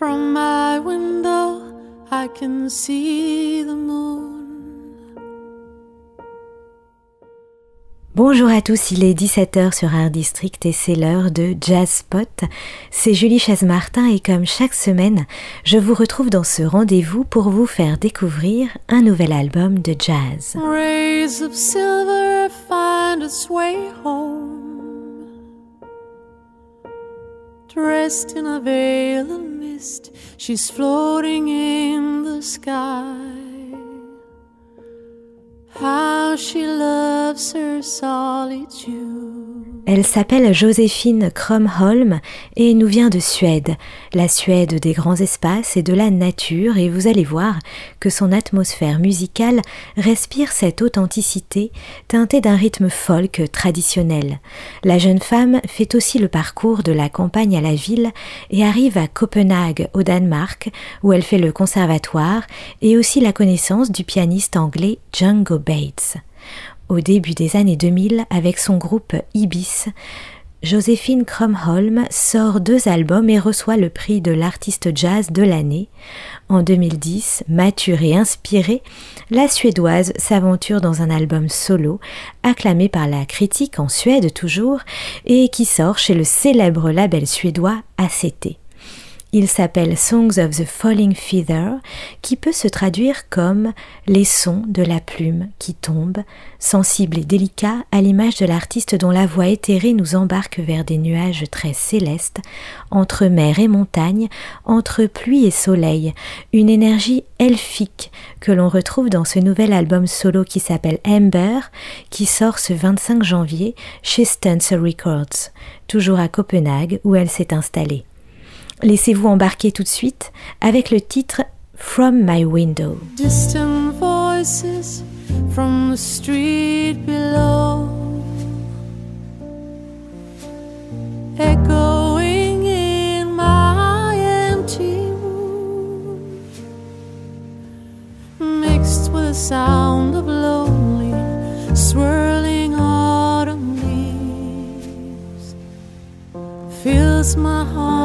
From my window, I can see the moon. Bonjour à tous, il est 17h sur Art District et c'est l'heure de Jazz Spot. C'est Julie Chaise-Martin et comme chaque semaine, je vous retrouve dans ce rendez-vous pour vous faire découvrir un nouvel album de jazz. Rays of silver find its way home. Dressed in a veil of mist, she's floating in the sky. Elle s'appelle Joséphine Kromholm et nous vient de Suède, la Suède des grands espaces et de la nature, et vous allez voir que son atmosphère musicale respire cette authenticité teintée d'un rythme folk traditionnel. La jeune femme fait aussi le parcours de la campagne à la ville et arrive à Copenhague, au Danemark, où elle fait le conservatoire et aussi la connaissance du pianiste anglais Django Bates. Au début des années 2000, avec son groupe Ibis, Joséphine Kromholm sort deux albums et reçoit le prix de l'artiste jazz de l'année. En 2010, mature et inspirée, la Suédoise s'aventure dans un album solo, acclamé par la critique en Suède toujours, et qui sort chez le célèbre label suédois ACT. Il s'appelle Songs of the Falling Feather, qui peut se traduire comme les sons de la plume qui tombe, sensible et délicat à l'image de l'artiste dont la voix éthérée nous embarque vers des nuages très célestes, entre mer et montagne, entre pluie et soleil, une énergie elfique que l'on retrouve dans ce nouvel album solo qui s'appelle Amber, qui sort ce 25 janvier chez Stancer Records, toujours à Copenhague où elle s'est installée. Laissez-vous embarquer tout de suite avec le titre From My Window. Distant voices from the street below. Echoing in my empty room. Mixed with the sound of lonely swirling autumn leaves. Fills my heart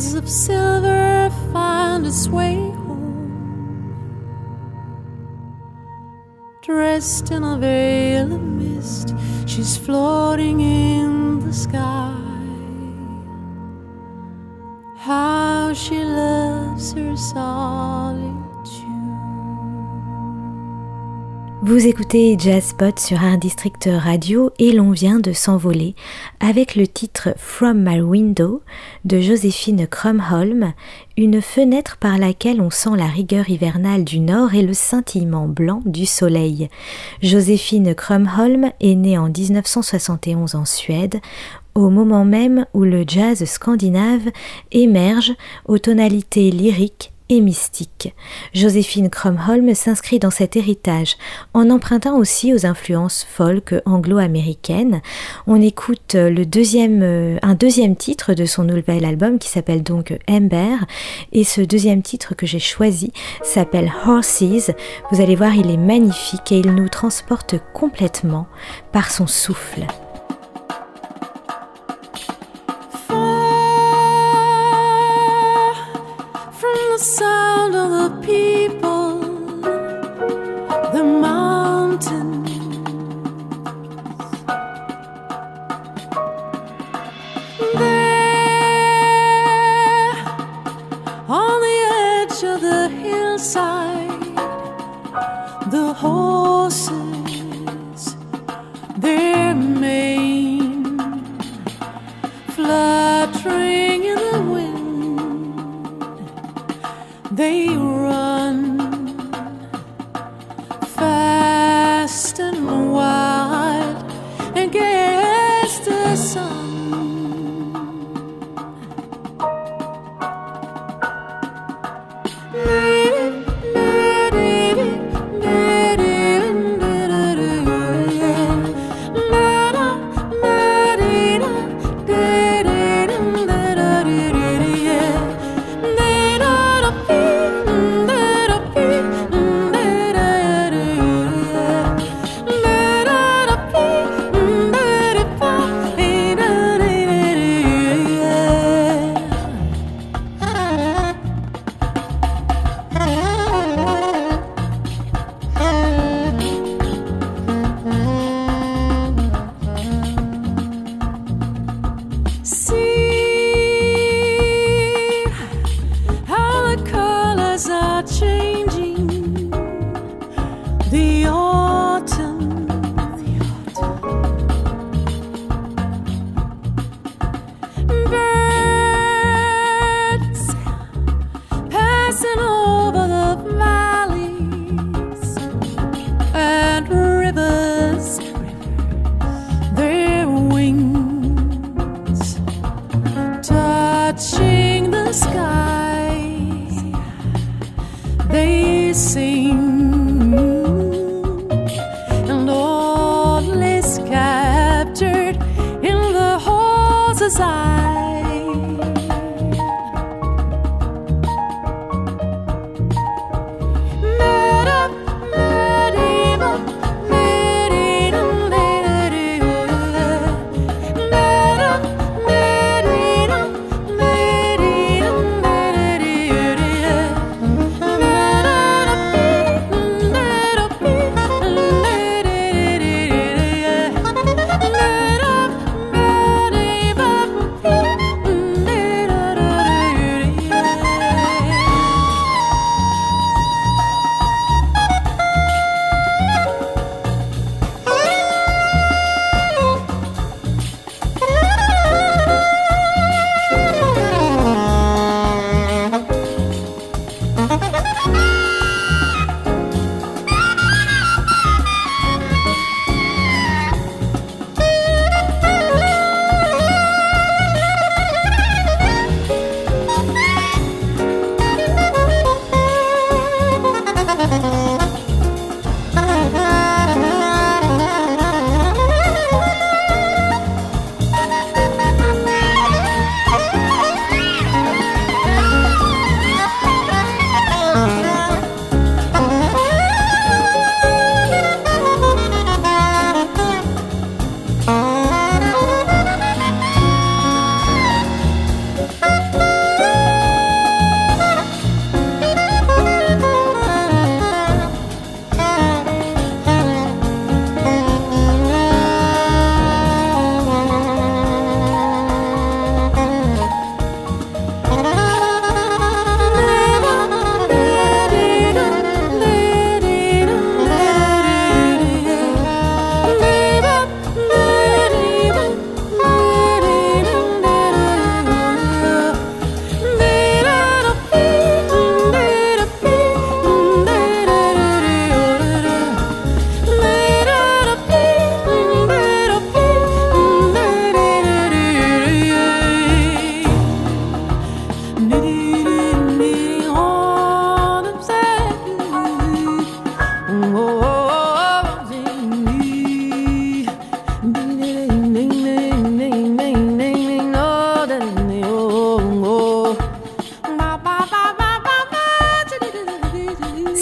Of silver find its way home. Dressed in a veil of mist, she's floating in the sky. How she loves her solitude. Vous écoutez Jazzpot sur un district radio et l'on vient de s'envoler avec le titre From My Window de Joséphine Crumholm, une fenêtre par laquelle on sent la rigueur hivernale du nord et le scintillement blanc du soleil. Joséphine Crumholm est née en 1971 en Suède, au moment même où le jazz scandinave émerge aux tonalités lyriques et mystique. Joséphine Cromholm s'inscrit dans cet héritage en empruntant aussi aux influences folk anglo-américaines. On écoute le deuxième, euh, un deuxième titre de son nouvel album qui s'appelle donc Ember et ce deuxième titre que j'ai choisi s'appelle Horses. Vous allez voir, il est magnifique et il nous transporte complètement par son souffle. Hillside, the horses, their mane fluttering in the wind. They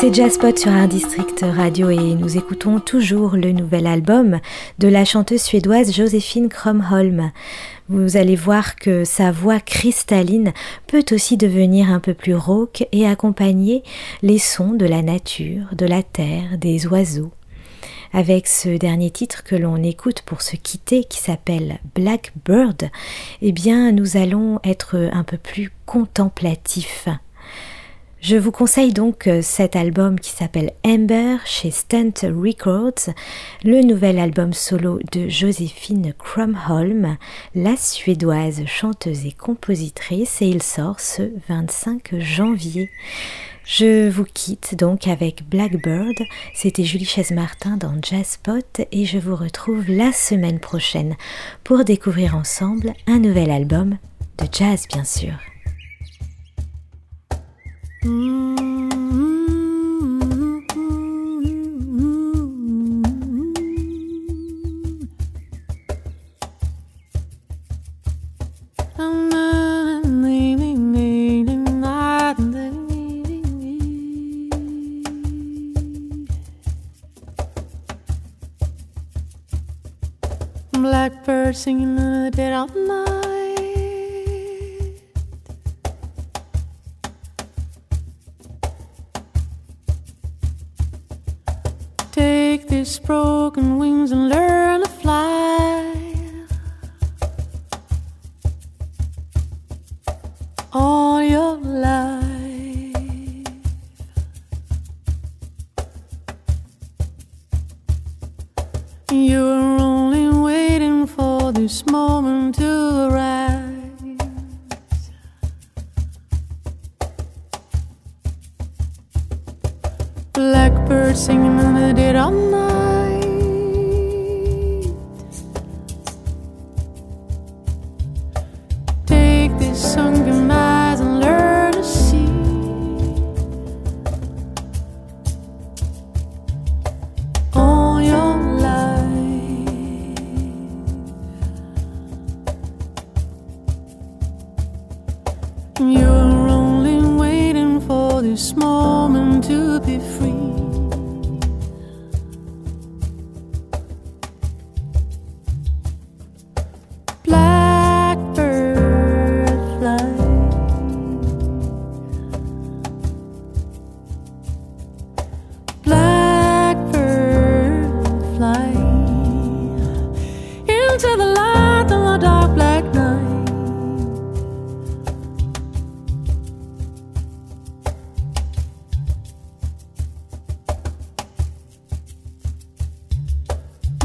C'est Jazzpot sur Art District Radio et nous écoutons toujours le nouvel album de la chanteuse suédoise Joséphine Kromholm. Vous allez voir que sa voix cristalline peut aussi devenir un peu plus rauque et accompagner les sons de la nature, de la terre, des oiseaux. Avec ce dernier titre que l'on écoute pour se quitter qui s'appelle Blackbird, eh bien nous allons être un peu plus contemplatifs. Je vous conseille donc euh, cet album qui s'appelle Amber chez Stunt Records, le nouvel album solo de Joséphine Krumholm, la suédoise chanteuse et compositrice, et il sort ce 25 janvier. Je vous quitte donc avec Blackbird. C'était Julie Chaise-Martin dans Jazzpot et je vous retrouve la semaine prochaine pour découvrir ensemble un nouvel album de jazz, bien sûr. Blackbird these broken wings and learn to Blackbird singing in the dead of night.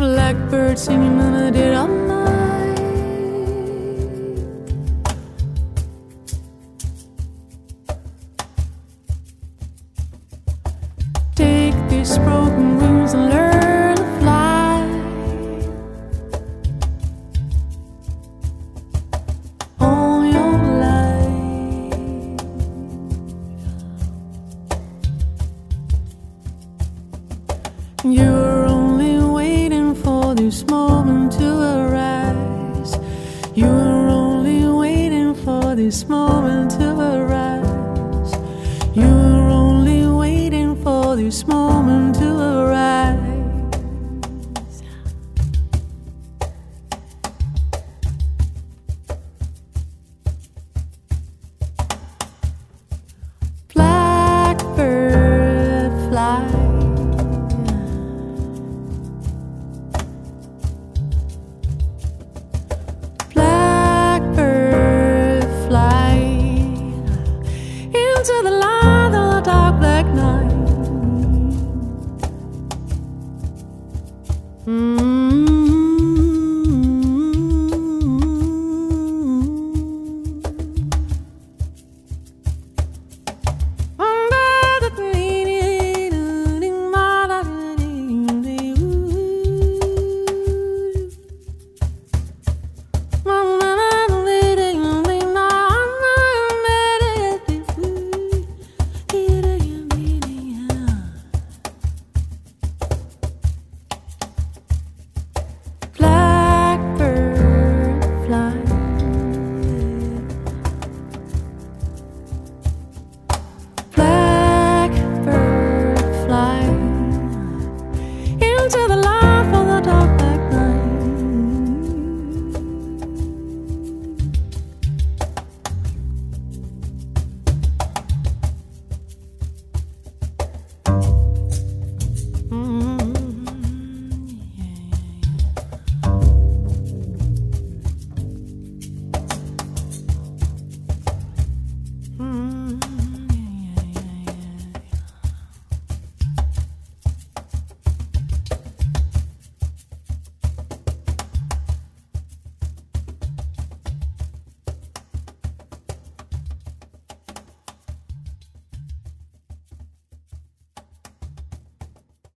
blackbird singing and I did. I? This moment to arise. You're only waiting for this moment.